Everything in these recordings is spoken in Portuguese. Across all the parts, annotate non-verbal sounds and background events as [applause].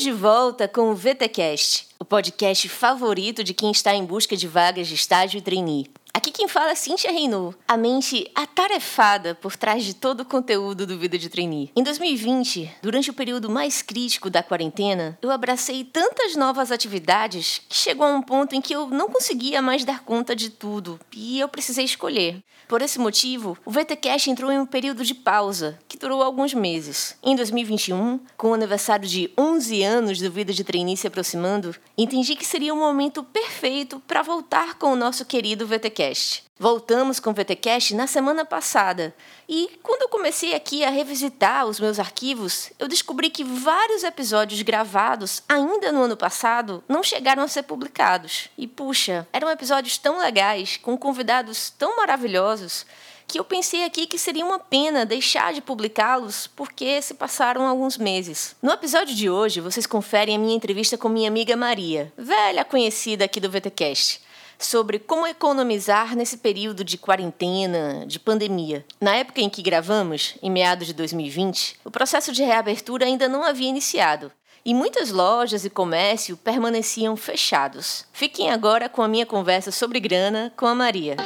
Estamos de volta com o VTcast, o podcast favorito de quem está em busca de vagas de estágio e trainee. Aqui quem fala é Cintia Reinou, a mente atarefada por trás de todo o conteúdo do Vida de Trainee. Em 2020, durante o período mais crítico da quarentena, eu abracei tantas novas atividades que chegou a um ponto em que eu não conseguia mais dar conta de tudo e eu precisei escolher. Por esse motivo, o VTCast entrou em um período de pausa, que durou alguns meses. Em 2021, com o aniversário de 11 anos do Vida de Trainee se aproximando, entendi que seria o momento perfeito para voltar com o nosso querido VTCast VTcast. Voltamos com o VTcast na semana passada e quando eu comecei aqui a revisitar os meus arquivos, eu descobri que vários episódios gravados ainda no ano passado não chegaram a ser publicados. E puxa, eram episódios tão legais, com convidados tão maravilhosos que eu pensei aqui que seria uma pena deixar de publicá-los porque se passaram alguns meses. No episódio de hoje, vocês conferem a minha entrevista com minha amiga Maria, velha conhecida aqui do VTcast sobre como economizar nesse período de quarentena, de pandemia. Na época em que gravamos, em meados de 2020, o processo de reabertura ainda não havia iniciado. E muitas lojas e comércio permaneciam fechados. Fiquem agora com a minha conversa sobre grana com a Maria.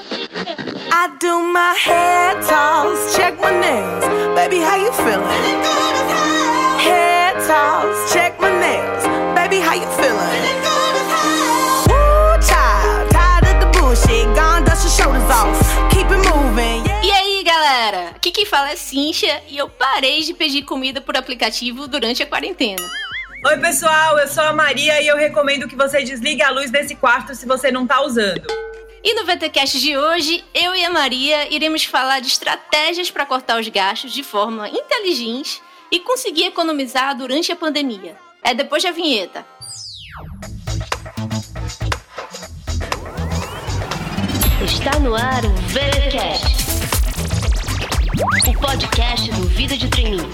I do my hair toss, check my nails. Baby, how you feeling? Hair toss, check my nails. Baby, how you feeling? Aqui quem fala é Cincha e eu parei de pedir comida por aplicativo durante a quarentena. Oi, pessoal, eu sou a Maria e eu recomendo que você desligue a luz desse quarto se você não tá usando. E no VTcast de hoje, eu e a Maria iremos falar de estratégias para cortar os gastos de forma inteligente e conseguir economizar durante a pandemia. É depois da vinheta. Está no ar o VeraCast, o podcast do Vida de Treininho.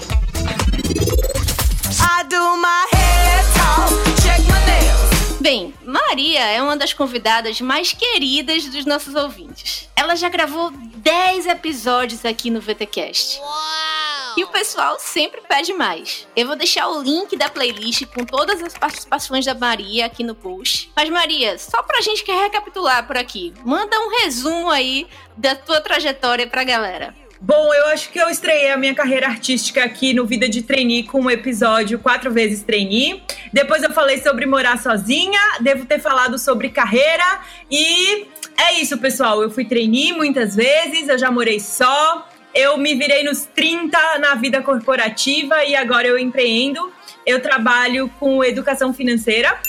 Bem, Maria é uma das convidadas mais queridas dos nossos ouvintes. Ela já gravou 10 episódios aqui no VTcast. Uau! E o pessoal sempre pede mais. Eu vou deixar o link da playlist com todas as participações da Maria aqui no post. Mas, Maria, só pra gente recapitular por aqui, manda um resumo aí da tua trajetória pra galera. Bom, eu acho que eu estreiei a minha carreira artística aqui no Vida de Trainee com um episódio quatro vezes trainee. Depois eu falei sobre morar sozinha, devo ter falado sobre carreira e é isso, pessoal. Eu fui trainee muitas vezes, eu já morei só, eu me virei nos 30 na vida corporativa e agora eu empreendo. Eu trabalho com educação financeira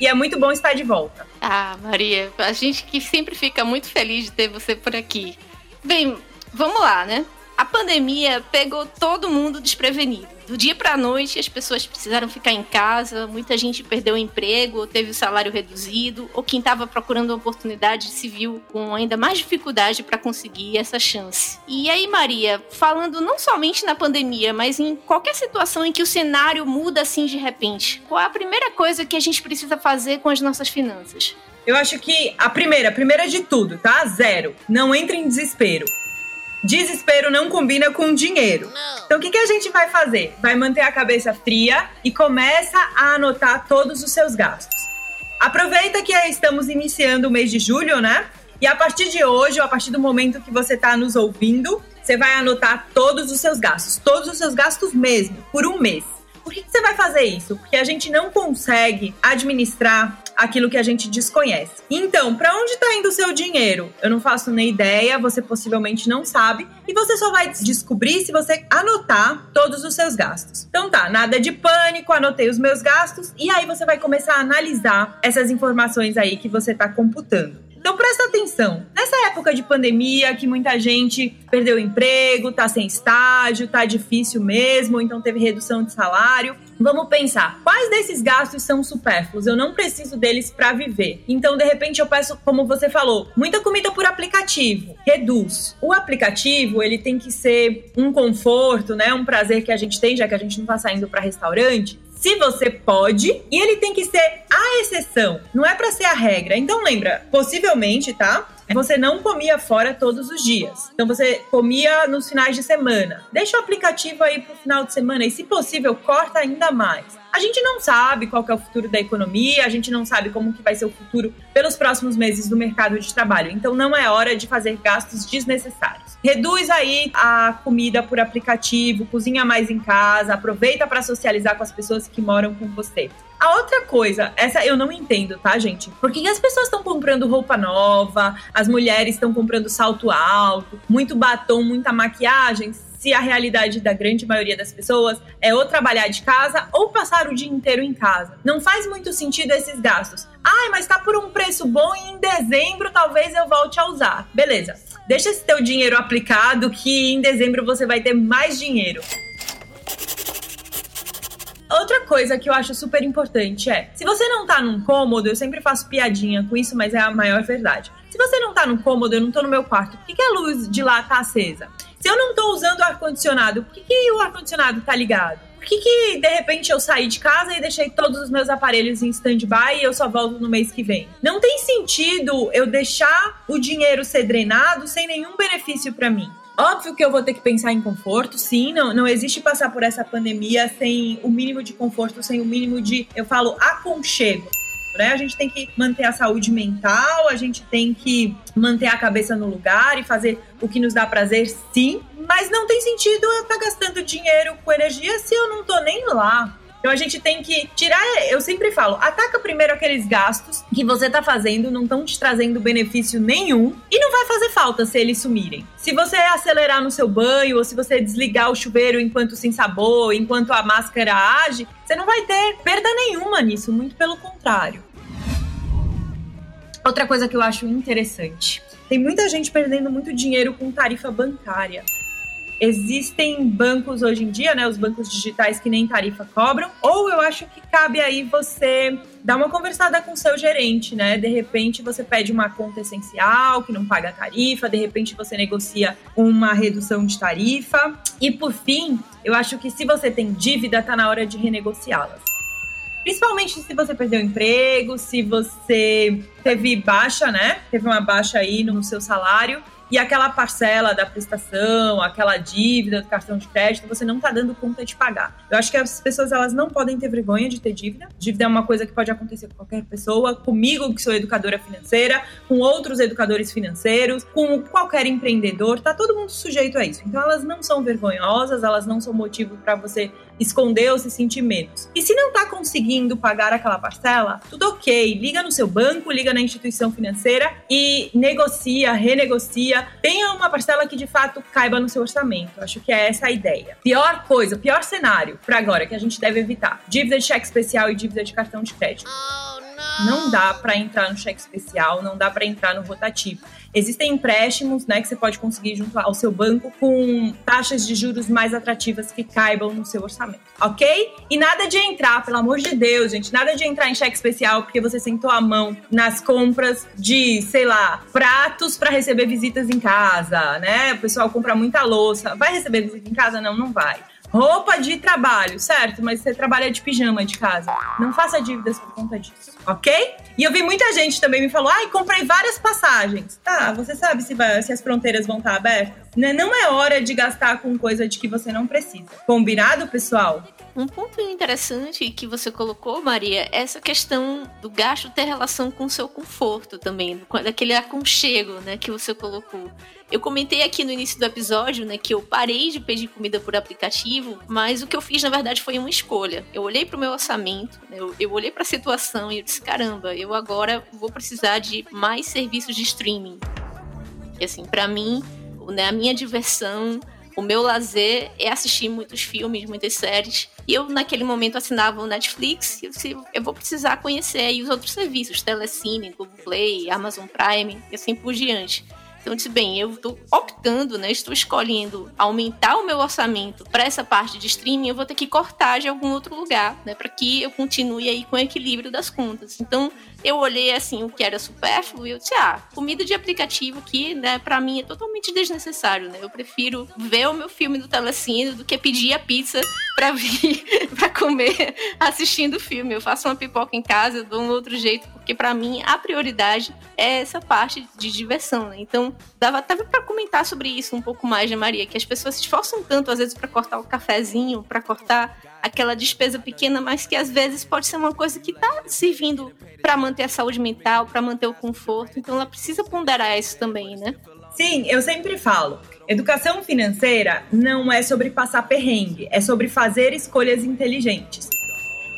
e é muito bom estar de volta. Ah, Maria, a gente que sempre fica muito feliz de ter você por aqui. Bem, vamos lá, né? A pandemia pegou todo mundo desprevenido. Do dia para a noite, as pessoas precisaram ficar em casa, muita gente perdeu o emprego, ou teve o salário reduzido, ou quem estava procurando uma oportunidade se viu com ainda mais dificuldade para conseguir essa chance. E aí, Maria, falando não somente na pandemia, mas em qualquer situação em que o cenário muda assim de repente, qual é a primeira coisa que a gente precisa fazer com as nossas finanças? Eu acho que a primeira, a primeira de tudo, tá? Zero. Não entre em desespero. Desespero não combina com dinheiro. Então o que, que a gente vai fazer? Vai manter a cabeça fria e começa a anotar todos os seus gastos. Aproveita que estamos iniciando o mês de julho, né? E a partir de hoje, ou a partir do momento que você está nos ouvindo, você vai anotar todos os seus gastos, todos os seus gastos mesmo, por um mês. Por que, que você vai fazer isso? Porque a gente não consegue administrar aquilo que a gente desconhece. Então, para onde está indo o seu dinheiro? Eu não faço nem ideia, você possivelmente não sabe, e você só vai descobrir se você anotar todos os seus gastos. Então tá, nada de pânico, anotei os meus gastos e aí você vai começar a analisar essas informações aí que você está computando. Então presta atenção. Nessa época de pandemia, que muita gente perdeu o emprego, tá sem estágio, tá difícil mesmo, então teve redução de salário. Vamos pensar, quais desses gastos são supérfluos? Eu não preciso deles para viver. Então, de repente, eu peço, como você falou, muita comida por aplicativo. Reduz. O aplicativo, ele tem que ser um conforto, né? Um prazer que a gente tem, já que a gente não tá saindo para restaurante se você pode, e ele tem que ser a exceção, não é para ser a regra. Então lembra, possivelmente, tá? você não comia fora todos os dias. Então você comia nos finais de semana. Deixa o aplicativo aí pro final de semana e, se possível, corta ainda mais. A gente não sabe qual é o futuro da economia, a gente não sabe como que vai ser o futuro pelos próximos meses do mercado de trabalho. Então não é hora de fazer gastos desnecessários. Reduz aí a comida por aplicativo, cozinha mais em casa, aproveita para socializar com as pessoas que moram com você. A outra coisa, essa eu não entendo, tá, gente? Por que as pessoas estão comprando roupa nova, as mulheres estão comprando salto alto, muito batom, muita maquiagem, se a realidade da grande maioria das pessoas é ou trabalhar de casa ou passar o dia inteiro em casa. Não faz muito sentido esses gastos. Ai, mas tá por um preço bom e em dezembro talvez eu volte a usar. Beleza. Deixa esse teu dinheiro aplicado que em dezembro você vai ter mais dinheiro. Outra coisa que eu acho super importante é: se você não tá num cômodo, eu sempre faço piadinha com isso, mas é a maior verdade. Se você não tá num cômodo, eu não tô no meu quarto, por que, que a luz de lá tá acesa? Se eu não tô usando ar-condicionado, por que, que o ar-condicionado tá ligado? Por que, que de repente eu saí de casa e deixei todos os meus aparelhos em stand-by e eu só volto no mês que vem? Não tem sentido eu deixar o dinheiro ser drenado sem nenhum benefício para mim. Óbvio que eu vou ter que pensar em conforto, sim. Não, não existe passar por essa pandemia sem o mínimo de conforto, sem o mínimo de, eu falo, aconchego né? A gente tem que manter a saúde mental, a gente tem que manter a cabeça no lugar e fazer o que nos dá prazer, sim. Mas não tem sentido eu estar tá gastando dinheiro com energia se eu não tô nem lá. Então a gente tem que tirar, eu sempre falo, ataca primeiro aqueles gastos que você tá fazendo, não estão te trazendo benefício nenhum e não vai fazer falta se eles sumirem. Se você acelerar no seu banho ou se você desligar o chuveiro enquanto sem sabor, enquanto a máscara age, você não vai ter perda nenhuma nisso, muito pelo contrário. Outra coisa que eu acho interessante, tem muita gente perdendo muito dinheiro com tarifa bancária. Existem bancos hoje em dia, né, os bancos digitais que nem tarifa cobram, ou eu acho que cabe aí você dar uma conversada com o seu gerente, né? De repente você pede uma conta essencial que não paga tarifa, de repente você negocia uma redução de tarifa. E por fim, eu acho que se você tem dívida, tá na hora de renegociá-las. Principalmente se você perdeu o emprego, se você teve baixa, né? Teve uma baixa aí no seu salário e aquela parcela da prestação, aquela dívida do cartão de crédito, você não está dando conta de pagar. Eu acho que as pessoas elas não podem ter vergonha de ter dívida. Dívida é uma coisa que pode acontecer com qualquer pessoa, comigo que sou educadora financeira, com outros educadores financeiros, com qualquer empreendedor, tá todo mundo sujeito a isso. Então elas não são vergonhosas, elas não são motivo para você esconder ou se sentir menos. E se não está conseguindo pagar aquela parcela, tudo ok. Liga no seu banco, liga na instituição financeira e negocia, renegocia. Tenha uma parcela que de fato caiba no seu orçamento. Acho que é essa a ideia. Pior coisa, pior cenário para agora que a gente deve evitar: dívida de cheque especial e dívida de cartão de crédito. Oh, não dá para entrar no cheque especial, não dá para entrar no rotativo. Existem empréstimos, né, que você pode conseguir junto ao seu banco com taxas de juros mais atrativas que caibam no seu orçamento, ok? E nada de entrar, pelo amor de Deus, gente, nada de entrar em cheque especial porque você sentou a mão nas compras de, sei lá, pratos para receber visitas em casa, né? O pessoal compra muita louça. Vai receber visita em casa? Não, não vai. Roupa de trabalho, certo? Mas você trabalha de pijama de casa. Não faça dívidas por conta disso, ok? E eu vi muita gente também me falou: ai, comprei várias passagens. Tá, você sabe se, vai, se as fronteiras vão estar abertas? Né? Não é hora de gastar com coisa de que você não precisa. Combinado, pessoal? Um ponto interessante que você colocou, Maria, é essa questão do gasto ter relação com o seu conforto também, daquele aconchego, né, que você colocou. Eu comentei aqui no início do episódio, né, que eu parei de pedir comida por aplicativo, mas o que eu fiz na verdade foi uma escolha. Eu olhei para o meu orçamento, né, eu, eu olhei para a situação e eu disse, caramba, eu agora vou precisar de mais serviços de streaming. E assim, para mim, né, a minha diversão o meu lazer é assistir muitos filmes, muitas séries. E eu, naquele momento, assinava o Netflix e eu disse, eu vou precisar conhecer aí os outros serviços, Telecine, Play, Amazon Prime e assim por diante. Então eu disse, bem, eu estou optando, né? Estou escolhendo aumentar o meu orçamento para essa parte de streaming, eu vou ter que cortar de algum outro lugar, né? Para que eu continue aí com o equilíbrio das contas. Então, eu olhei assim o que era supérfluo e eu disse, ah, comida de aplicativo aqui, né, pra mim é totalmente desnecessário, né? Eu prefiro ver o meu filme do Telecine do que pedir a pizza pra vir [laughs] pra comer assistindo o filme. Eu faço uma pipoca em casa, dou um outro jeito, porque para mim a prioridade é essa parte de diversão, né? Então, dava até para comentar sobre isso um pouco mais, né, Maria? Que as pessoas se esforçam tanto, às vezes, para cortar o cafezinho, para cortar aquela despesa pequena, mas que às vezes pode ser uma coisa que está servindo para manter a saúde mental, para manter o conforto. Então, ela precisa ponderar isso também, né? Sim, eu sempre falo. Educação financeira não é sobre passar perrengue, é sobre fazer escolhas inteligentes.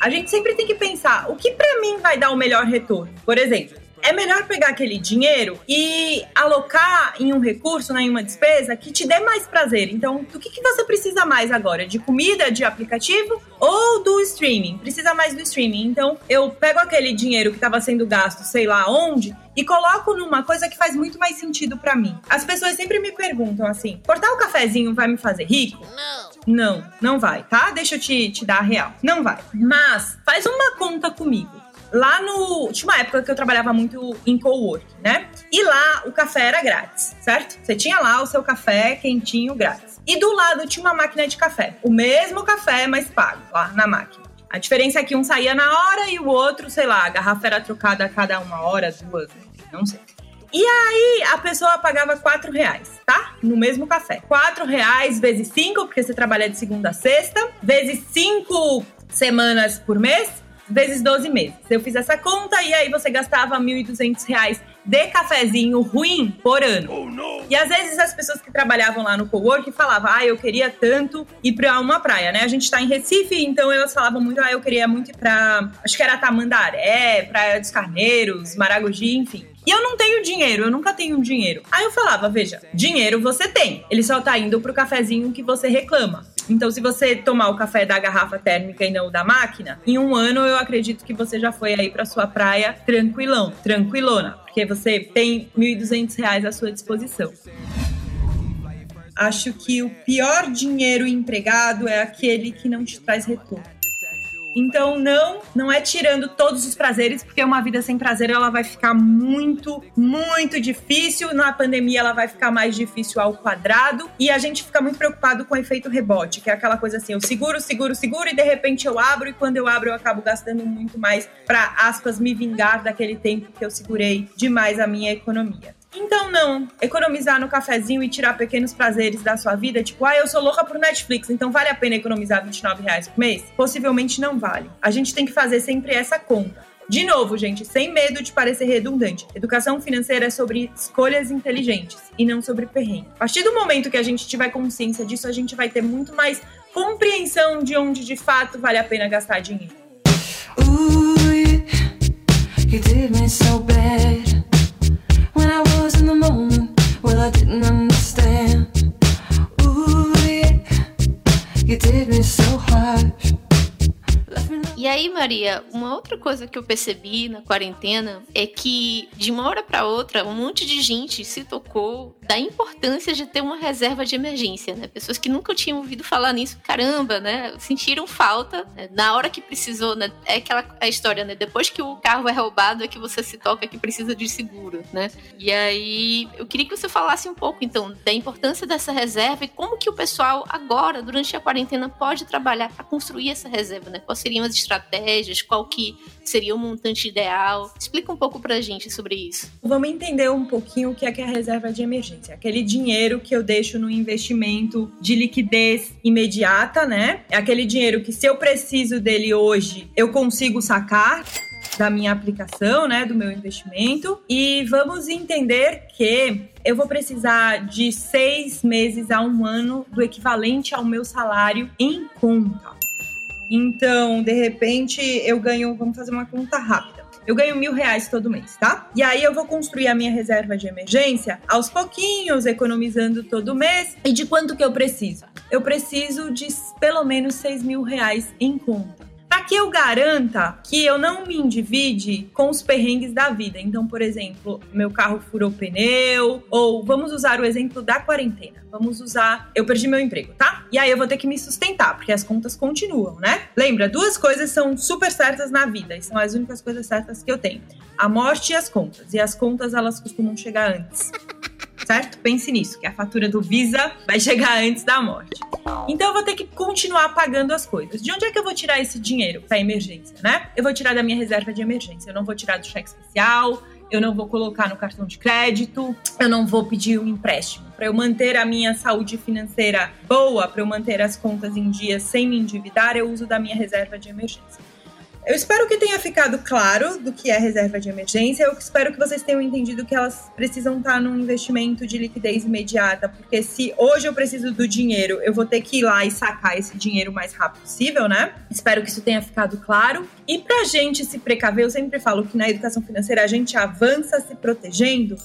A gente sempre tem que pensar o que para mim vai dar o melhor retorno. Por exemplo, é melhor pegar aquele dinheiro e alocar em um recurso, né, em uma despesa que te dê mais prazer. Então, do que, que você precisa mais agora? De comida, de aplicativo ou do streaming? Precisa mais do streaming. Então, eu pego aquele dinheiro que estava sendo gasto, sei lá onde, e coloco numa coisa que faz muito mais sentido para mim. As pessoas sempre me perguntam assim: cortar o cafezinho vai me fazer rico? Não. Não, não vai, tá? Deixa eu te, te dar a real. Não vai. Mas faz uma conta comigo lá no. Tinha uma época que eu trabalhava muito em cowork, né? E lá o café era grátis, certo? Você tinha lá o seu café quentinho grátis. E do lado tinha uma máquina de café. O mesmo café, mas pago lá na máquina. A diferença é que um saía na hora e o outro, sei lá, a garrafa era trocada a cada uma hora, duas, não sei. E aí a pessoa pagava quatro reais, tá? No mesmo café. Quatro reais vezes cinco, porque você trabalha de segunda a sexta, vezes cinco semanas por mês, vezes 12 meses. Eu fiz essa conta e aí você gastava R$ 1.200 de cafezinho ruim por ano. Oh, e às vezes as pessoas que trabalhavam lá no cowork falavam, ah, eu queria tanto ir pra uma praia, né? A gente tá em Recife, então elas falavam muito, ah, eu queria muito ir pra, acho que era Tamandaré, Praia dos Carneiros, Maragogi, enfim. E eu não tenho dinheiro, eu nunca tenho dinheiro. Aí eu falava, veja, dinheiro você tem. Ele só tá indo pro cafezinho que você reclama. Então, se você tomar o café da garrafa térmica e não da máquina, em um ano eu acredito que você já foi aí para sua praia tranquilão, tranquilona, porque você tem R$ 1.200 à sua disposição. Acho que o pior dinheiro empregado é aquele que não te traz retorno. Então não, não é tirando todos os prazeres, porque uma vida sem prazer ela vai ficar muito, muito difícil. Na pandemia ela vai ficar mais difícil ao quadrado e a gente fica muito preocupado com o efeito rebote, que é aquela coisa assim, eu seguro, seguro, seguro e de repente eu abro e quando eu abro eu acabo gastando muito mais para aspas me vingar daquele tempo que eu segurei demais a minha economia. Então, não. Economizar no cafezinho e tirar pequenos prazeres da sua vida, tipo, ah, eu sou louca por Netflix, então vale a pena economizar 29 reais por mês? Possivelmente não vale. A gente tem que fazer sempre essa conta. De novo, gente, sem medo de parecer redundante. Educação financeira é sobre escolhas inteligentes e não sobre perrengue. A partir do momento que a gente tiver consciência disso, a gente vai ter muito mais compreensão de onde de fato vale a pena gastar dinheiro. Ooh, you did me so bad. E aí, Maria, uma outra coisa que eu percebi na quarentena é que de uma hora para outra, um monte de gente se tocou da importância de ter uma reserva de emergência, né? Pessoas que nunca tinham ouvido falar nisso, caramba, né? Sentiram falta né? na hora que precisou, né? É aquela a história, né? Depois que o carro é roubado é que você se toca que precisa de seguro, né? E aí, eu queria que você falasse um pouco, então, da importância dessa reserva e como que o pessoal agora, durante a quarentena, pode trabalhar para construir essa reserva, né? Quais seriam as estratégias estratégias, qual que seria o montante ideal. Explica um pouco pra gente sobre isso. Vamos entender um pouquinho o que é, que é a reserva de emergência. Aquele dinheiro que eu deixo no investimento de liquidez imediata, né? É aquele dinheiro que se eu preciso dele hoje, eu consigo sacar da minha aplicação, né, do meu investimento. E vamos entender que eu vou precisar de seis meses a um ano do equivalente ao meu salário em conta. Então, de repente, eu ganho, vamos fazer uma conta rápida. Eu ganho mil reais todo mês, tá? E aí eu vou construir a minha reserva de emergência aos pouquinhos, economizando todo mês. E de quanto que eu preciso? Eu preciso de pelo menos seis mil reais em conta. Para que eu garanta que eu não me endivide com os perrengues da vida. Então, por exemplo, meu carro furou pneu, ou vamos usar o exemplo da quarentena. Vamos usar, eu perdi meu emprego, tá? E aí eu vou ter que me sustentar, porque as contas continuam, né? Lembra, duas coisas são super certas na vida, e são as únicas coisas certas que eu tenho: a morte e as contas. E as contas elas costumam chegar antes certo? Pense nisso, que a fatura do Visa vai chegar antes da morte. Então eu vou ter que continuar pagando as coisas. De onde é que eu vou tirar esse dinheiro para emergência, né? Eu vou tirar da minha reserva de emergência. Eu não vou tirar do cheque especial, eu não vou colocar no cartão de crédito, eu não vou pedir um empréstimo. Para eu manter a minha saúde financeira boa, para eu manter as contas em dia sem me endividar, eu uso da minha reserva de emergência. Eu espero que tenha ficado claro do que é reserva de emergência. Eu espero que vocês tenham entendido que elas precisam estar num investimento de liquidez imediata, porque se hoje eu preciso do dinheiro, eu vou ter que ir lá e sacar esse dinheiro o mais rápido possível, né? Espero que isso tenha ficado claro. E pra gente se precaver, eu sempre falo que na educação financeira a gente avança se protegendo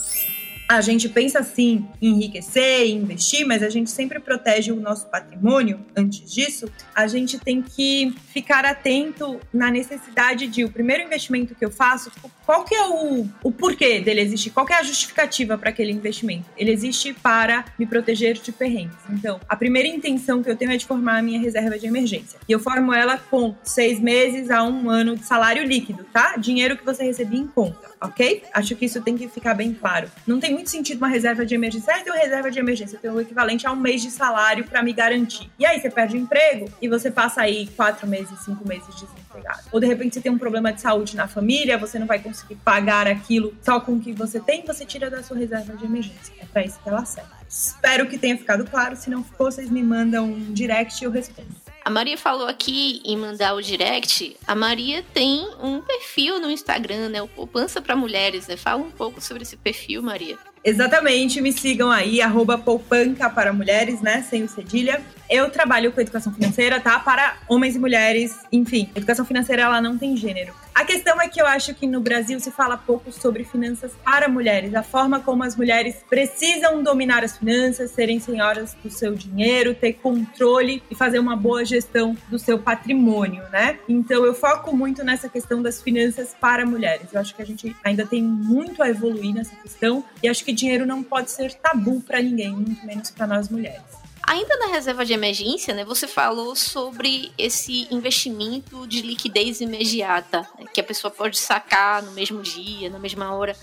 a gente pensa assim em enriquecer, em investir, mas a gente sempre protege o nosso patrimônio. Antes disso, a gente tem que ficar atento na necessidade de o primeiro investimento que eu faço, qual que é o, o porquê dele existir, qual que é a justificativa para aquele investimento. Ele existe para me proteger de perrengues. Então, a primeira intenção que eu tenho é de formar a minha reserva de emergência. E eu formo ela com seis meses a um ano de salário líquido, tá? Dinheiro que você recebia em conta ok? Acho que isso tem que ficar bem claro. Não tem muito sentido uma reserva de emergência. Ah, eu tenho reserva de emergência, eu tenho o equivalente a um mês de salário para me garantir. E aí você perde o emprego e você passa aí quatro meses, cinco meses desempregado. Ou de repente você tem um problema de saúde na família, você não vai conseguir pagar aquilo só com o que você tem, você tira da sua reserva de emergência. É para isso que ela serve. Espero que tenha ficado claro. Se não ficou, vocês me mandam um direct e eu respondo. A Maria falou aqui em mandar o direct. A Maria tem um perfil no Instagram, né? O Poupança para Mulheres, né? Fala um pouco sobre esse perfil, Maria. Exatamente, me sigam aí, arroba poupanca para mulheres, né? Sem o cedilha. Eu trabalho com educação financeira, tá? Para homens e mulheres, enfim. Educação financeira, ela não tem gênero. A questão é que eu acho que no Brasil se fala pouco sobre finanças para mulheres, a forma como as mulheres precisam dominar as finanças, serem senhoras do seu dinheiro, ter controle e fazer uma boa gestão do seu patrimônio, né? Então eu foco muito nessa questão das finanças para mulheres. Eu acho que a gente ainda tem muito a evoluir nessa questão e acho que dinheiro não pode ser tabu para ninguém, muito menos para nós mulheres. Ainda na reserva de emergência, né, você falou sobre esse investimento de liquidez imediata, né, que a pessoa pode sacar no mesmo dia, na mesma hora.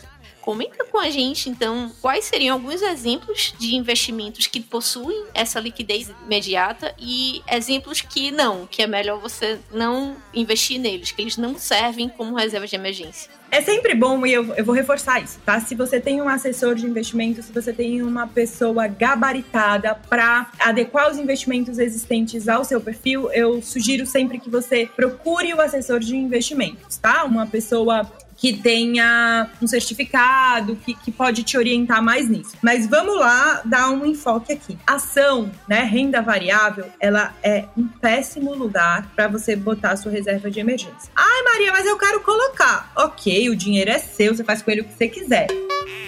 Comenta com a gente, então, quais seriam alguns exemplos de investimentos que possuem essa liquidez imediata e exemplos que não, que é melhor você não investir neles, que eles não servem como reserva de emergência. É sempre bom, e eu, eu vou reforçar isso, tá? Se você tem um assessor de investimento, se você tem uma pessoa gabaritada para adequar os investimentos existentes ao seu perfil, eu sugiro sempre que você procure o assessor de investimentos, tá? Uma pessoa que tenha um certificado, que, que pode te orientar mais nisso. Mas vamos lá dar um enfoque aqui. Ação, né, renda variável, ela é um péssimo lugar para você botar a sua reserva de emergência. Ai, Maria, mas eu quero colocar. Ok, o dinheiro é seu, você faz com ele o que você quiser.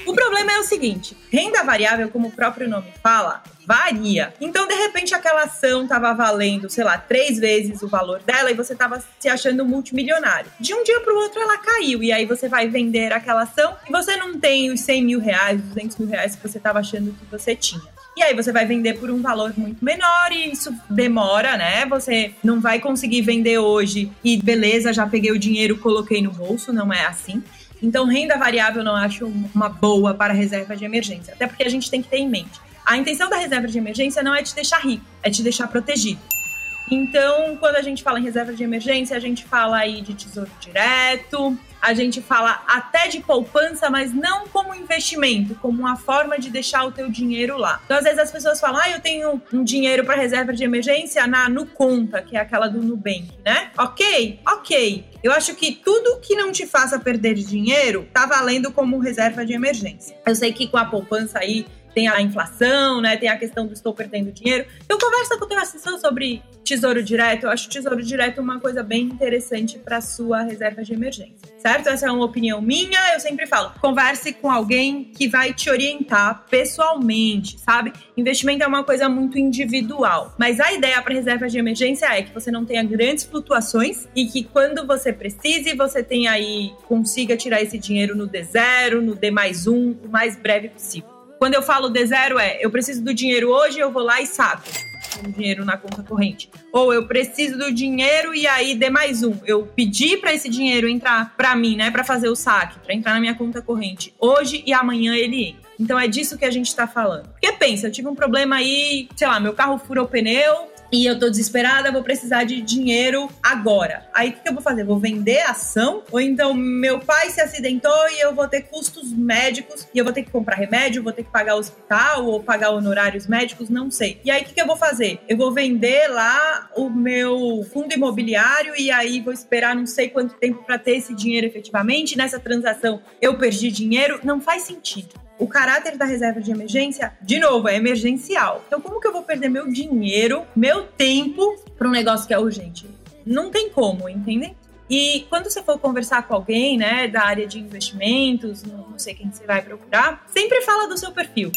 O problema é o seguinte: renda variável, como o próprio nome fala, varia. Então, de repente, aquela ação estava valendo, sei lá, três vezes o valor dela e você estava se achando multimilionário. De um dia para o outro, ela caiu. E aí você vai vender aquela ação e você não tem os 100 mil reais, 200 mil reais que você estava achando que você tinha. E aí você vai vender por um valor muito menor e isso demora, né? Você não vai conseguir vender hoje e beleza, já peguei o dinheiro, coloquei no bolso, não é assim. Então, renda variável não acho uma boa para reserva de emergência, até porque a gente tem que ter em mente a intenção da reserva de emergência não é te deixar rico, é te deixar protegido. Então, quando a gente fala em reserva de emergência, a gente fala aí de tesouro direto, a gente fala até de poupança, mas não como investimento, como uma forma de deixar o teu dinheiro lá. Então, às vezes as pessoas falam: "Ah, eu tenho um dinheiro para reserva de emergência na no conta, que é aquela do Nubank, né?". OK? OK. Eu acho que tudo que não te faça perder dinheiro tá valendo como reserva de emergência. Eu sei que com a poupança aí tem a inflação, né? Tem a questão do estou perdendo dinheiro. Então conversa com o teu assessor sobre tesouro direto. Eu acho tesouro direto uma coisa bem interessante para sua reserva de emergência, certo? Essa é uma opinião minha. Eu sempre falo, converse com alguém que vai te orientar pessoalmente, sabe? Investimento é uma coisa muito individual, mas a ideia para reserva de emergência é que você não tenha grandes flutuações e que quando você precise, você tenha aí consiga tirar esse dinheiro no D0, no D mais um, o mais breve possível. Quando eu falo D0 é, eu preciso do dinheiro hoje, eu vou lá e saco o dinheiro na conta corrente. Ou eu preciso do dinheiro e aí dê mais um. Eu pedi para esse dinheiro entrar para mim, né, para fazer o saque, para entrar na minha conta corrente hoje e amanhã ele entra. Então é disso que a gente está falando. Porque pensa, eu tive um problema aí, sei lá, meu carro furou o pneu, e eu tô desesperada, vou precisar de dinheiro agora. Aí o que, que, eu vou fazer? Vou vender a ação? Ou então meu pai se acidentou e eu vou ter custos médicos e eu vou ter que comprar remédio, vou ter que pagar hospital ou pagar honorários médicos, não sei. E aí o que, que eu vou fazer? Eu vou vender lá o meu fundo imobiliário e aí vou esperar não sei quanto tempo para ter esse dinheiro efetivamente. Nessa transação eu perdi dinheiro. Não faz sentido o caráter da reserva de emergência, de novo, é emergencial. Então, como que eu vou perder meu dinheiro, meu tempo para um negócio que é urgente? Não tem como, entendem? E quando você for conversar com alguém, né, da área de investimentos, não sei quem você vai procurar, sempre fala do seu perfil.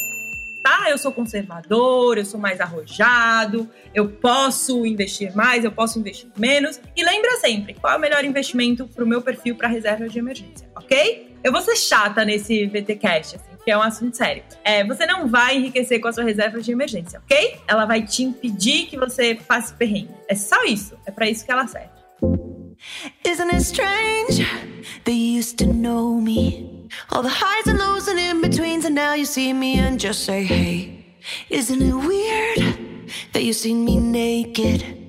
Tá, eu sou conservador, eu sou mais arrojado, eu posso investir mais, eu posso investir menos. E lembra sempre, qual é o melhor investimento para o meu perfil para reserva de emergência, ok? Eu vou ser chata nesse VTcast, assim que é um assunto sério. É, você não vai enriquecer com a sua reserva de emergência, ok? Ela vai te impedir que você passe perrengue. É só isso. É para isso que ela serve. Isn't it strange? They used to know me. All the highs and lows and in betweens, and now you see me and just say, hey. Isn't it weird that you see me naked?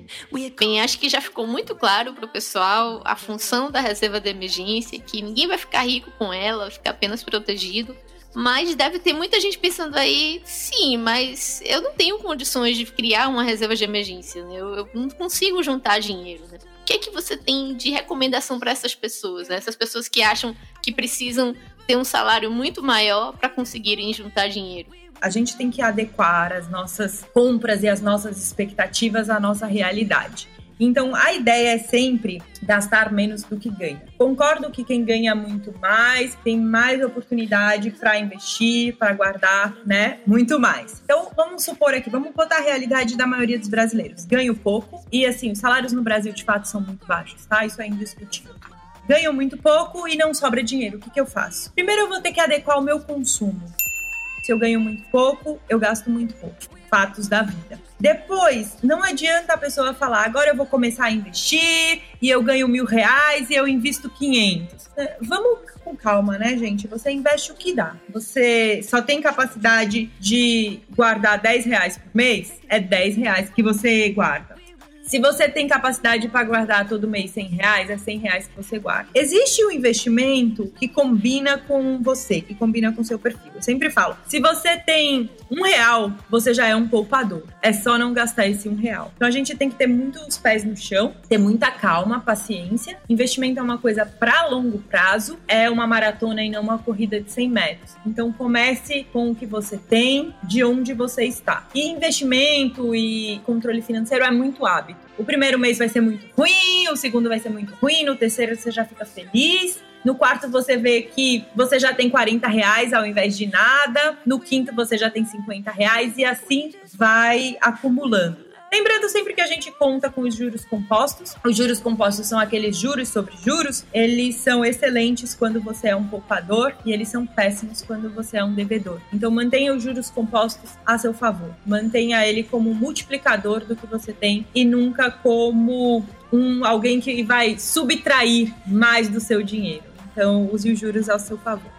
Bem, acho que já ficou muito claro para o pessoal a função da reserva de emergência, que ninguém vai ficar rico com ela, vai ficar apenas protegido. Mas deve ter muita gente pensando aí, sim, mas eu não tenho condições de criar uma reserva de emergência, né? Eu, eu não consigo juntar dinheiro, né? O que é que você tem de recomendação para essas pessoas, né? Essas pessoas que acham que precisam ter um salário muito maior para conseguirem juntar dinheiro. A gente tem que adequar as nossas compras e as nossas expectativas à nossa realidade. Então, a ideia é sempre gastar menos do que ganha. Concordo que quem ganha muito mais tem mais oportunidade para investir, para guardar, né? Muito mais. Então, vamos supor aqui, vamos botar a realidade da maioria dos brasileiros. Ganho pouco e, assim, os salários no Brasil de fato são muito baixos, tá? Isso é indiscutível ganho muito pouco e não sobra dinheiro. O que, que eu faço? Primeiro, eu vou ter que adequar o meu consumo. Se eu ganho muito pouco, eu gasto muito pouco. Fatos da vida. Depois, não adianta a pessoa falar, agora eu vou começar a investir e eu ganho mil reais e eu invisto 500. É, vamos com calma, né, gente? Você investe o que dá. Você só tem capacidade de guardar 10 reais por mês? É 10 reais que você guarda. Se você tem capacidade para guardar todo mês 100 reais, é 100 reais que você guarda. Existe um investimento que combina com você, que combina com seu perfil. Eu sempre falo, se você tem um real, você já é um poupador. É só não gastar esse um real. Então a gente tem que ter muitos pés no chão, ter muita calma, paciência. Investimento é uma coisa para longo prazo, é uma maratona e não uma corrida de 100 metros. Então comece com o que você tem, de onde você está. E investimento e controle financeiro é muito hábito. O primeiro mês vai ser muito ruim, o segundo vai ser muito ruim, no terceiro você já fica feliz. No quarto você vê que você já tem 40 reais ao invés de nada. No quinto você já tem 50 reais e assim vai acumulando. Lembrando sempre que a gente conta com os juros compostos. Os juros compostos são aqueles juros sobre juros. Eles são excelentes quando você é um poupador e eles são péssimos quando você é um devedor. Então mantenha os juros compostos a seu favor. Mantenha ele como multiplicador do que você tem e nunca como um alguém que vai subtrair mais do seu dinheiro. Então use os juros ao seu favor.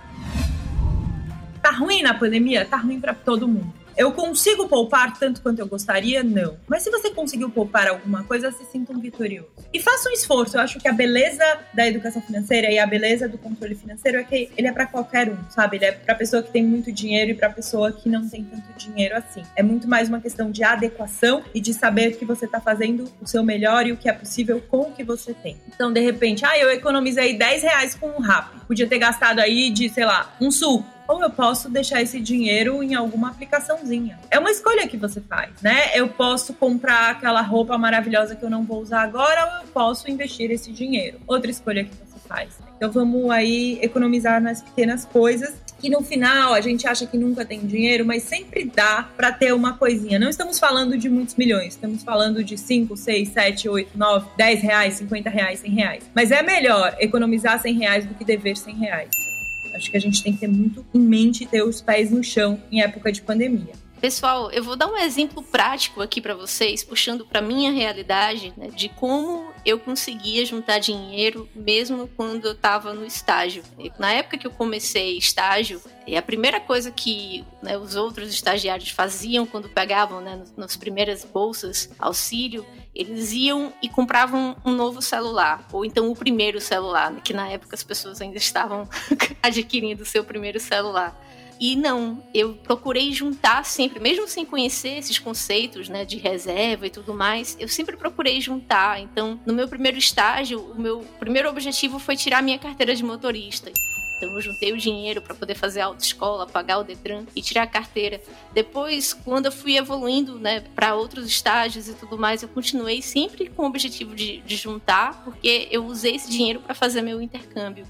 Tá ruim na pandemia? Tá ruim para todo mundo. Eu consigo poupar tanto quanto eu gostaria? Não. Mas se você conseguiu poupar alguma coisa, se sinta um vitorioso. E faça um esforço. Eu acho que a beleza da educação financeira e a beleza do controle financeiro é que ele é para qualquer um, sabe? Ele é para pessoa que tem muito dinheiro e para pessoa que não tem tanto dinheiro assim. É muito mais uma questão de adequação e de saber que você tá fazendo o seu melhor e o que é possível com o que você tem. Então, de repente, ah, eu economizei 10 reais com um rap. Podia ter gastado aí de, sei lá, um suco ou eu posso deixar esse dinheiro em alguma aplicaçãozinha. É uma escolha que você faz, né? Eu posso comprar aquela roupa maravilhosa que eu não vou usar agora, ou eu posso investir esse dinheiro. Outra escolha que você faz. Então vamos aí economizar nas pequenas coisas que no final a gente acha que nunca tem dinheiro, mas sempre dá para ter uma coisinha. Não estamos falando de muitos milhões, estamos falando de 5, 6, 7, 8, 9, 10 reais, 50 reais, 100 reais. Mas é melhor economizar 100 reais do que dever 100 reais. Acho que a gente tem que ter muito em mente ter os pés no chão em época de pandemia. Pessoal, eu vou dar um exemplo prático aqui para vocês, puxando para minha realidade, né, de como eu conseguia juntar dinheiro mesmo quando eu estava no estágio. Na época que eu comecei estágio, a primeira coisa que né, os outros estagiários faziam quando pegavam né, nas primeiras bolsas auxílio, eles iam e compravam um novo celular, ou então o primeiro celular, né, que na época as pessoas ainda estavam [laughs] adquirindo o seu primeiro celular. E não, eu procurei juntar sempre, mesmo sem conhecer esses conceitos, né, de reserva e tudo mais, eu sempre procurei juntar. Então, no meu primeiro estágio, o meu primeiro objetivo foi tirar minha carteira de motorista. Então eu juntei o dinheiro para poder fazer a autoescola, pagar o Detran e tirar a carteira. Depois, quando eu fui evoluindo, né, para outros estágios e tudo mais, eu continuei sempre com o objetivo de, de juntar, porque eu usei esse dinheiro para fazer meu intercâmbio.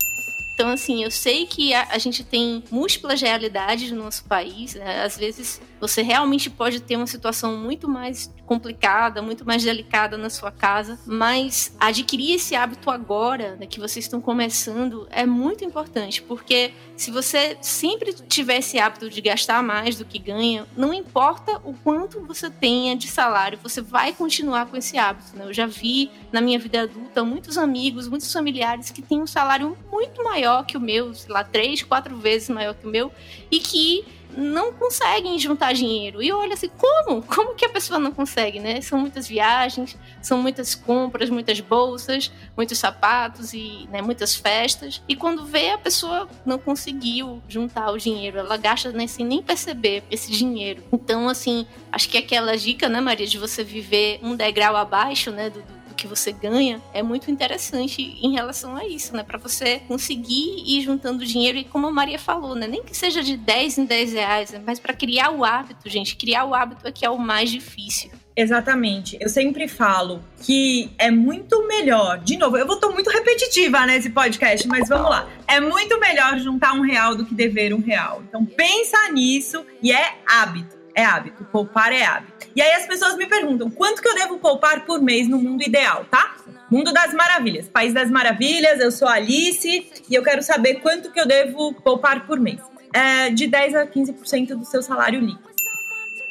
Então, assim, eu sei que a, a gente tem múltiplas realidades no nosso país. Né? Às vezes, você realmente pode ter uma situação muito mais complicada, muito mais delicada na sua casa, mas adquirir esse hábito agora, né, que vocês estão começando, é muito importante, porque se você sempre tiver esse hábito de gastar mais do que ganha, não importa o quanto você tenha de salário, você vai continuar com esse hábito. Né? Eu já vi na minha vida adulta muitos amigos, muitos familiares que têm um salário muito maior que o meu, sei lá, três, quatro vezes maior que o meu, e que não conseguem juntar dinheiro. E olha assim, como? Como que a pessoa não consegue, né? São muitas viagens, são muitas compras, muitas bolsas, muitos sapatos e né, muitas festas. E quando vê, a pessoa não conseguiu juntar o dinheiro. Ela gasta né, sem nem perceber esse dinheiro. Então, assim, acho que aquela dica, né, Maria, de você viver um degrau abaixo, né, do, que você ganha é muito interessante em relação a isso, né? Para você conseguir ir juntando dinheiro e como a Maria falou, né? Nem que seja de 10 em 10 reais, né? mas para criar o hábito, gente, criar o hábito é que é o mais difícil. Exatamente. Eu sempre falo que é muito melhor. De novo, eu vou tô muito repetitiva nesse podcast, mas vamos lá. É muito melhor juntar um real do que dever um real. Então pensa nisso e é hábito é hábito, poupar é hábito. E aí as pessoas me perguntam quanto que eu devo poupar por mês no mundo ideal, tá? Mundo das Maravilhas, País das Maravilhas, eu sou Alice e eu quero saber quanto que eu devo poupar por mês. É de 10 a 15% do seu salário líquido.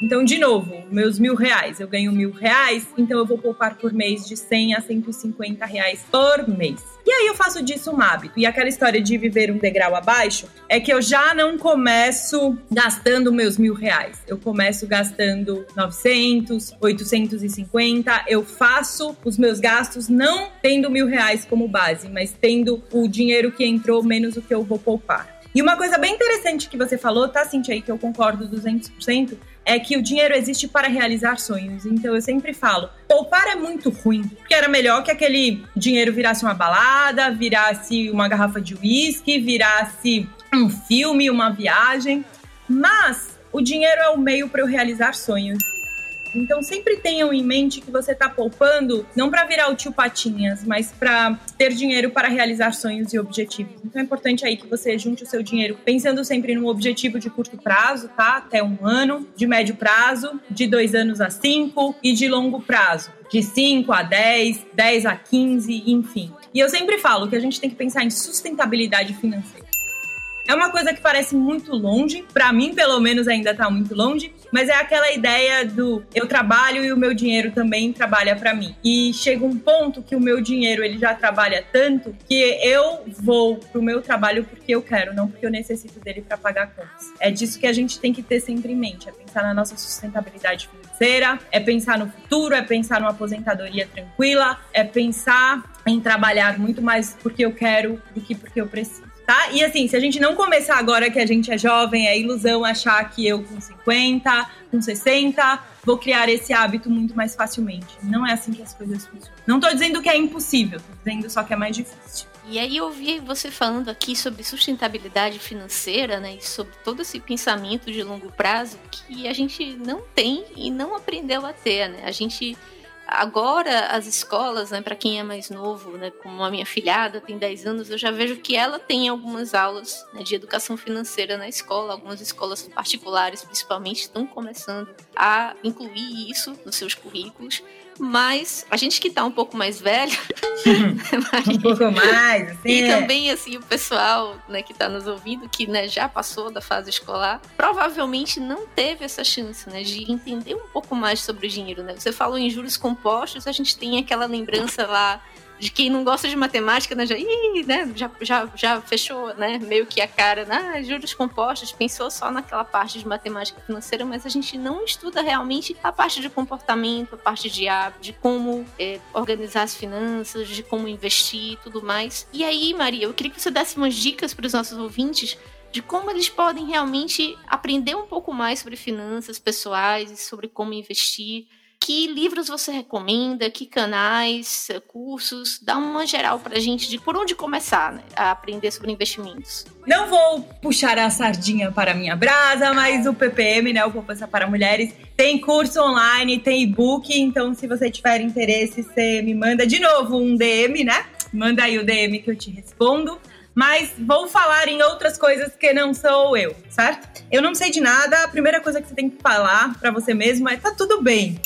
Então, de novo, meus mil reais, eu ganho mil reais, então eu vou poupar por mês de 100 a 150 reais por mês. E aí eu faço disso um hábito. E aquela história de viver um degrau abaixo é que eu já não começo gastando meus mil reais. Eu começo gastando 900, 850. Eu faço os meus gastos não tendo mil reais como base, mas tendo o dinheiro que entrou menos o que eu vou poupar. E uma coisa bem interessante que você falou, tá, Cintia, aí que eu concordo 200%, é que o dinheiro existe para realizar sonhos. Então eu sempre falo, poupar é muito ruim, porque era melhor que aquele dinheiro virasse uma balada, virasse uma garrafa de uísque, virasse um filme, uma viagem. Mas o dinheiro é o meio para eu realizar sonhos. Então sempre tenham em mente que você está poupando não para virar o tio Patinhas, mas para ter dinheiro para realizar sonhos e objetivos. Então é importante aí que você junte o seu dinheiro pensando sempre num objetivo de curto prazo, tá? Até um ano, de médio prazo, de dois anos a cinco e de longo prazo. De 5 a 10, 10 a 15, enfim. E eu sempre falo que a gente tem que pensar em sustentabilidade financeira. É uma coisa que parece muito longe, para mim pelo menos ainda tá muito longe, mas é aquela ideia do eu trabalho e o meu dinheiro também trabalha para mim. E chega um ponto que o meu dinheiro ele já trabalha tanto que eu vou pro meu trabalho porque eu quero, não porque eu necessito dele para pagar contas. É disso que a gente tem que ter sempre em mente, é pensar na nossa sustentabilidade financeira, é pensar no futuro, é pensar numa aposentadoria tranquila, é pensar em trabalhar muito mais porque eu quero do que porque eu preciso. Tá? E assim, se a gente não começar agora que a gente é jovem, é ilusão achar que eu com 50, com 60, vou criar esse hábito muito mais facilmente. Não é assim que as coisas funcionam. Não tô dizendo que é impossível, tô dizendo só que é mais difícil. E aí eu ouvi você falando aqui sobre sustentabilidade financeira, né, e sobre todo esse pensamento de longo prazo que a gente não tem e não aprendeu a ter, né? A gente agora as escolas, né, para quem é mais novo, né, como a minha filhada tem 10 anos, eu já vejo que ela tem algumas aulas né, de educação financeira na escola, algumas escolas particulares principalmente estão começando a incluir isso nos seus currículos. Mas a gente que tá um pouco mais velho. [laughs] um pouco mais, assim. E é. também, assim, o pessoal né, que tá nos ouvindo, que né, já passou da fase escolar, provavelmente não teve essa chance, né? De entender um pouco mais sobre o dinheiro, né? Você falou em juros compostos, a gente tem aquela lembrança lá de quem não gosta de matemática, né, já, ih, né, já, já, já fechou, né, meio que a cara, né, juros compostos, pensou só naquela parte de matemática financeira, mas a gente não estuda realmente a parte de comportamento, a parte de hábito, de como é, organizar as finanças, de como investir e tudo mais. E aí, Maria, eu queria que você desse umas dicas para os nossos ouvintes de como eles podem realmente aprender um pouco mais sobre finanças pessoais e sobre como investir que livros você recomenda? Que canais, cursos? Dá uma geral pra gente de por onde começar né, a aprender sobre investimentos. Não vou puxar a sardinha para a minha brasa, mas o PPM, né, o Poupança para Mulheres, tem curso online, tem e-book, então se você tiver interesse, você me manda de novo um DM, né? Manda aí o DM que eu te respondo mas vou falar em outras coisas que não sou eu, certo? Eu não sei de nada, a primeira coisa que você tem que falar para você mesmo é tá tudo bem.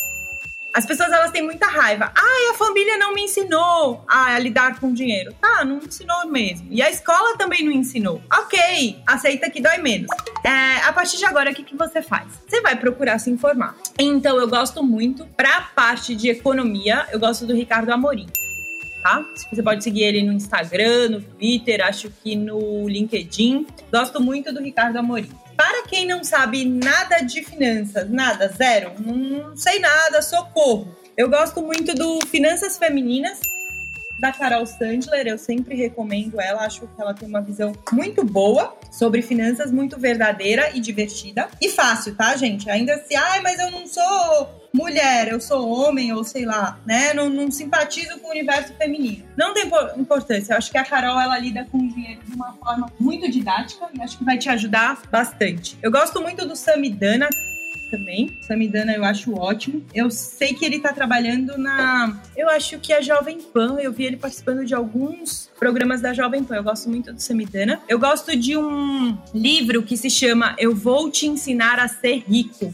As pessoas elas têm muita raiva. Ah, a família não me ensinou a lidar com dinheiro. Tá, não ensinou mesmo. E a escola também não ensinou. Ok, aceita que dói menos. É, a partir de agora, o que, que você faz? Você vai procurar se informar. Então, eu gosto muito, pra parte de economia, eu gosto do Ricardo Amorim. Tá? Você pode seguir ele no Instagram, no Twitter, acho que no LinkedIn. Gosto muito do Ricardo Amorim. Para quem não sabe nada de finanças, nada, zero, não sei nada, socorro. Eu gosto muito do Finanças Femininas, da Carol Sandler, eu sempre recomendo ela, acho que ela tem uma visão muito boa sobre finanças, muito verdadeira e divertida. E fácil, tá, gente? Ainda se, ai, mas eu não sou mulher, eu sou homem, ou sei lá, né? Não, não simpatizo com o universo feminino. Não tem importância. Eu acho que a Carol, ela lida com o dinheiro de uma forma muito didática e acho que vai te ajudar bastante. Eu gosto muito do Samidana, também. Samidana eu acho ótimo. Eu sei que ele tá trabalhando na. Eu acho que a Jovem Pan, eu vi ele participando de alguns programas da Jovem Pan. Eu gosto muito do Samidana. Eu gosto de um livro que se chama Eu Vou Te Ensinar a Ser Rico.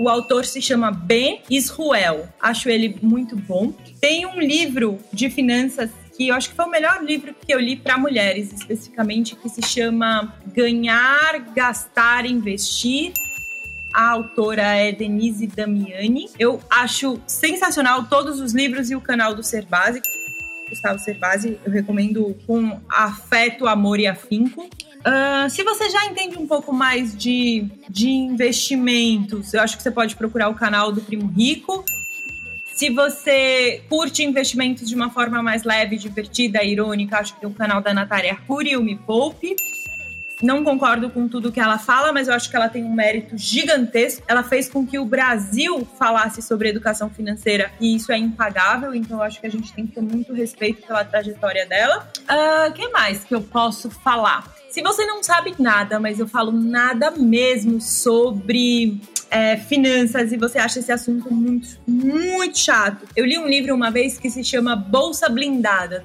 O autor se chama Ben Israel. Acho ele muito bom. Tem um livro de finanças que eu acho que foi o melhor livro que eu li para mulheres, especificamente, que se chama Ganhar, Gastar, Investir. A autora é Denise Damiani. Eu acho sensacional todos os livros e o canal do Ser Básico. Gustavo Cerbasi, eu recomendo com afeto, amor e afinco. Uh, se você já entende um pouco mais de, de investimentos, eu acho que você pode procurar o canal do Primo Rico. Se você curte investimentos de uma forma mais leve, divertida, irônica, acho que tem o canal da Natália Arcuri, o Me Poupe. Não concordo com tudo que ela fala, mas eu acho que ela tem um mérito gigantesco. Ela fez com que o Brasil falasse sobre educação financeira e isso é impagável, então eu acho que a gente tem que ter muito respeito pela trajetória dela. O uh, ah, que mais que eu posso falar? Se você não sabe nada, mas eu falo nada mesmo sobre é, finanças e você acha esse assunto muito, muito chato, eu li um livro uma vez que se chama Bolsa Blindada.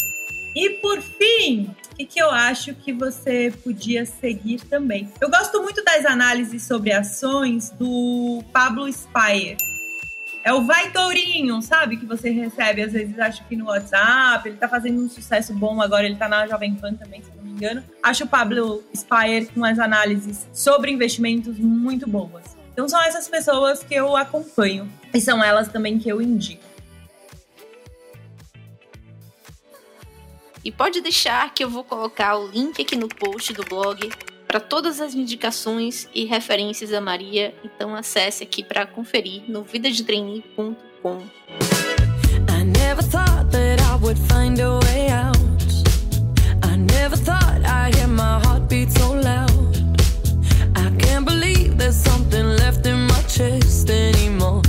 E por fim, o que, que eu acho que você podia seguir também? Eu gosto muito das análises sobre ações do Pablo Spire. É o Vai Tourinho, sabe? Que você recebe, às vezes, acho que no WhatsApp. Ele tá fazendo um sucesso bom agora, ele tá na Jovem Pan também, me engano. Acho o Pablo Spire com as análises sobre investimentos muito boas. Então são essas pessoas que eu acompanho. E são elas também que eu indico. E pode deixar que eu vou colocar o link aqui no post do blog para todas as indicações e referências da Maria. Então acesse aqui para conferir no vidadetrainee.com. I never thought that I would find a way out never thought I'd hear my so loud. I can't believe there's something left in my chest anymore.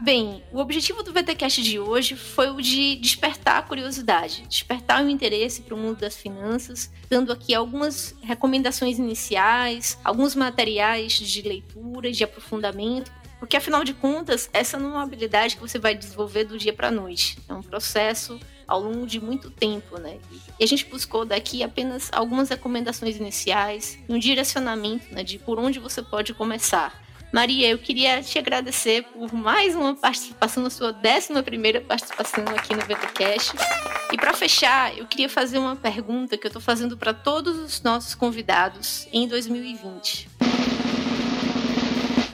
Bem, o objetivo do VTcast de hoje foi o de despertar a curiosidade, despertar o interesse para o mundo das finanças, dando aqui algumas recomendações iniciais, alguns materiais de leitura, de aprofundamento, porque afinal de contas, essa não é uma habilidade que você vai desenvolver do dia para a noite. É um processo ao longo de muito tempo, né? E a gente buscou daqui apenas algumas recomendações iniciais, um direcionamento né, de por onde você pode começar. Maria, eu queria te agradecer por mais uma participação, na sua 11 primeira participação aqui no VTCast. E para fechar, eu queria fazer uma pergunta que eu estou fazendo para todos os nossos convidados em 2020.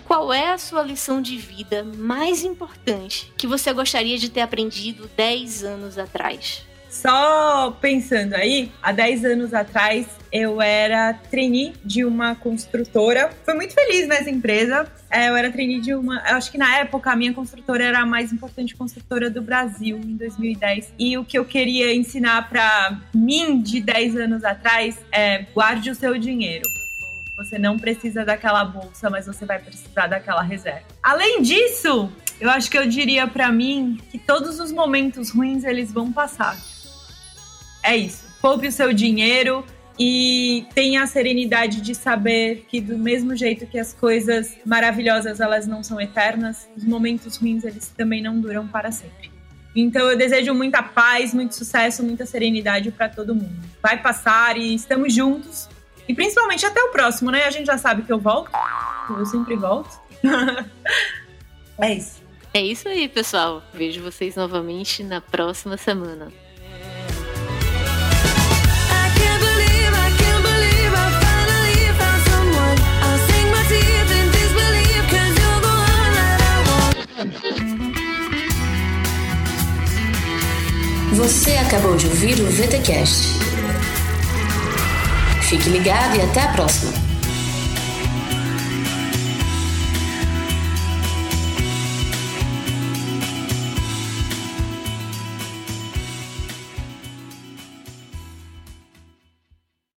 Qual é a sua lição de vida mais importante que você gostaria de ter aprendido 10 anos atrás? Só pensando aí, há 10 anos atrás eu era trainee de uma construtora. Fui muito feliz nessa empresa. É, eu era trainee de uma. Acho que na época a minha construtora era a mais importante construtora do Brasil, em 2010. E o que eu queria ensinar para mim de 10 anos atrás é guarde o seu dinheiro. Você não precisa daquela bolsa, mas você vai precisar daquela reserva. Além disso, eu acho que eu diria para mim que todos os momentos ruins eles vão passar é isso. Poupe o seu dinheiro e tenha a serenidade de saber que do mesmo jeito que as coisas maravilhosas elas não são eternas, os momentos ruins eles também não duram para sempre. Então eu desejo muita paz, muito sucesso, muita serenidade para todo mundo. Vai passar e estamos juntos. E principalmente até o próximo, né? A gente já sabe que eu volto. Eu sempre volto. [laughs] é isso. É isso aí, pessoal. Vejo vocês novamente na próxima semana. Você acabou de ouvir o VTCast. Fique ligado e até a próxima.